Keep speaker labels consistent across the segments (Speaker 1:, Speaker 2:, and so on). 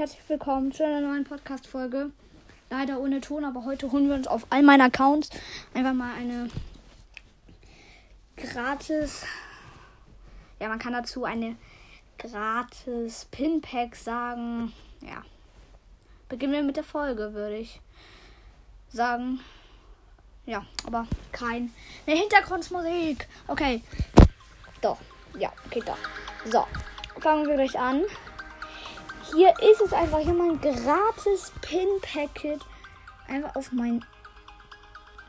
Speaker 1: herzlich willkommen zu einer neuen Podcast-Folge. Leider ohne Ton, aber heute holen wir uns auf all meinen Accounts einfach mal eine gratis. Ja, man kann dazu eine gratis Pin-Pack sagen. Ja. Beginnen wir mit der Folge, würde ich sagen. Ja, aber kein. Ne, Hintergrundmusik. Okay. Doch. Ja, okay, doch. So. Fangen wir gleich an. Hier ist es einfach hier mein gratis Pin-Packet. Einfach auf mein.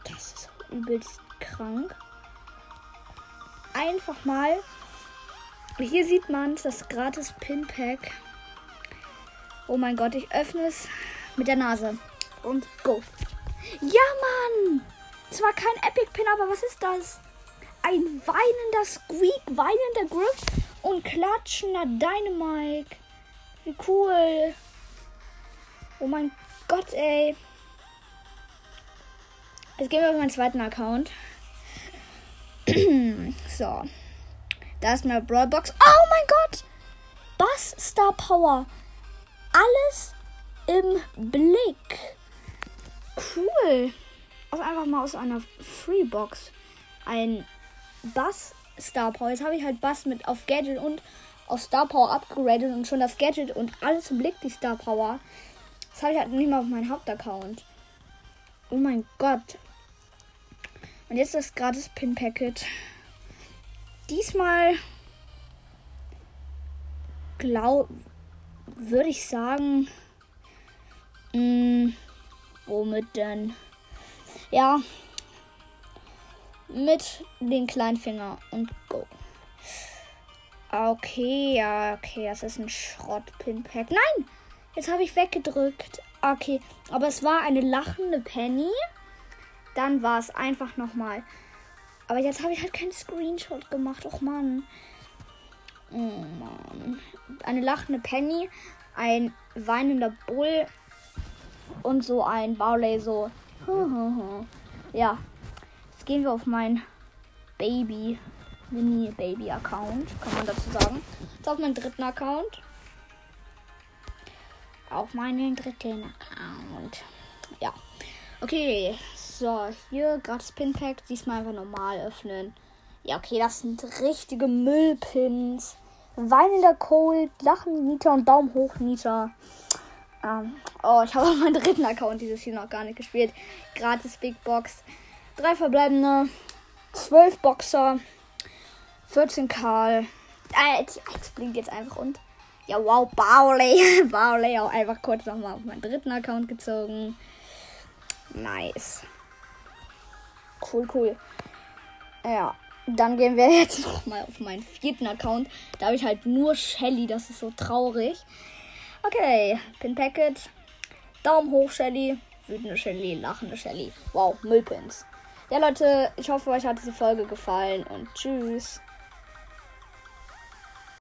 Speaker 1: Das ist übelst krank. Einfach mal. Hier sieht man das gratis Pin-Pack. Oh mein Gott, ich öffne es mit der Nase. Und go. Ja, Mann! Zwar kein Epic Pin, aber was ist das? Ein weinender Squeak, weinender Griff und klatschender Dynamite. Wie cool. Oh mein Gott, ey. Jetzt gehen wir auf meinen zweiten Account. so. Da ist eine Brawlbox. Oh mein Gott! Bass Star Power. Alles im Blick. Cool. Also einfach mal aus einer Freebox. Ein Bass Star Power. Jetzt habe ich halt Bass mit auf Gadget und auf Star Power upgraded und schon das Gadget und alles im Blick, die Star Power. Das habe ich halt nicht mal auf meinem Hauptaccount. Oh mein Gott. Und jetzt das gratis Pin Packet. Diesmal glaub würde ich sagen mh, hm, womit denn? Ja, mit den Kleinfinger und go. Okay, ja, okay, das ist ein Schrott-Pin-Pack. Nein! Jetzt habe ich weggedrückt. Okay, aber es war eine lachende Penny. Dann war es einfach nochmal. Aber jetzt habe ich halt keinen Screenshot gemacht. Och Mann. Oh Mann. Eine lachende Penny, ein weinender Bull und so ein Barley so. ja. Jetzt gehen wir auf mein Baby Mini-Baby-Account, kann man dazu sagen. Jetzt auf meinen dritten Account. Auf meinen dritten Account. Ja. Okay, so, hier gratis Pin-Pack. Diesmal einfach normal öffnen. Ja, okay, das sind richtige Müllpins. Weinender Cold, Lachen Nita und Daumen hoch Nita. Ähm, oh, ich habe auf meinem dritten Account dieses hier noch gar nicht gespielt. Gratis Big Box. Drei verbleibende. Zwölf Boxer. 14 Karl. Äh, jetzt blinkt jetzt einfach und. Ja, wow, Barley. Barley auch einfach kurz nochmal auf meinen dritten Account gezogen. Nice. Cool, cool. Ja, dann gehen wir jetzt nochmal auf meinen vierten Account. Da habe ich halt nur Shelly. Das ist so traurig. Okay, Pin Packet. Daumen hoch, Shelly. Wütende Shelly, lachende Shelly. Wow, Müllpins. Ja, Leute, ich hoffe, euch hat diese Folge gefallen und tschüss.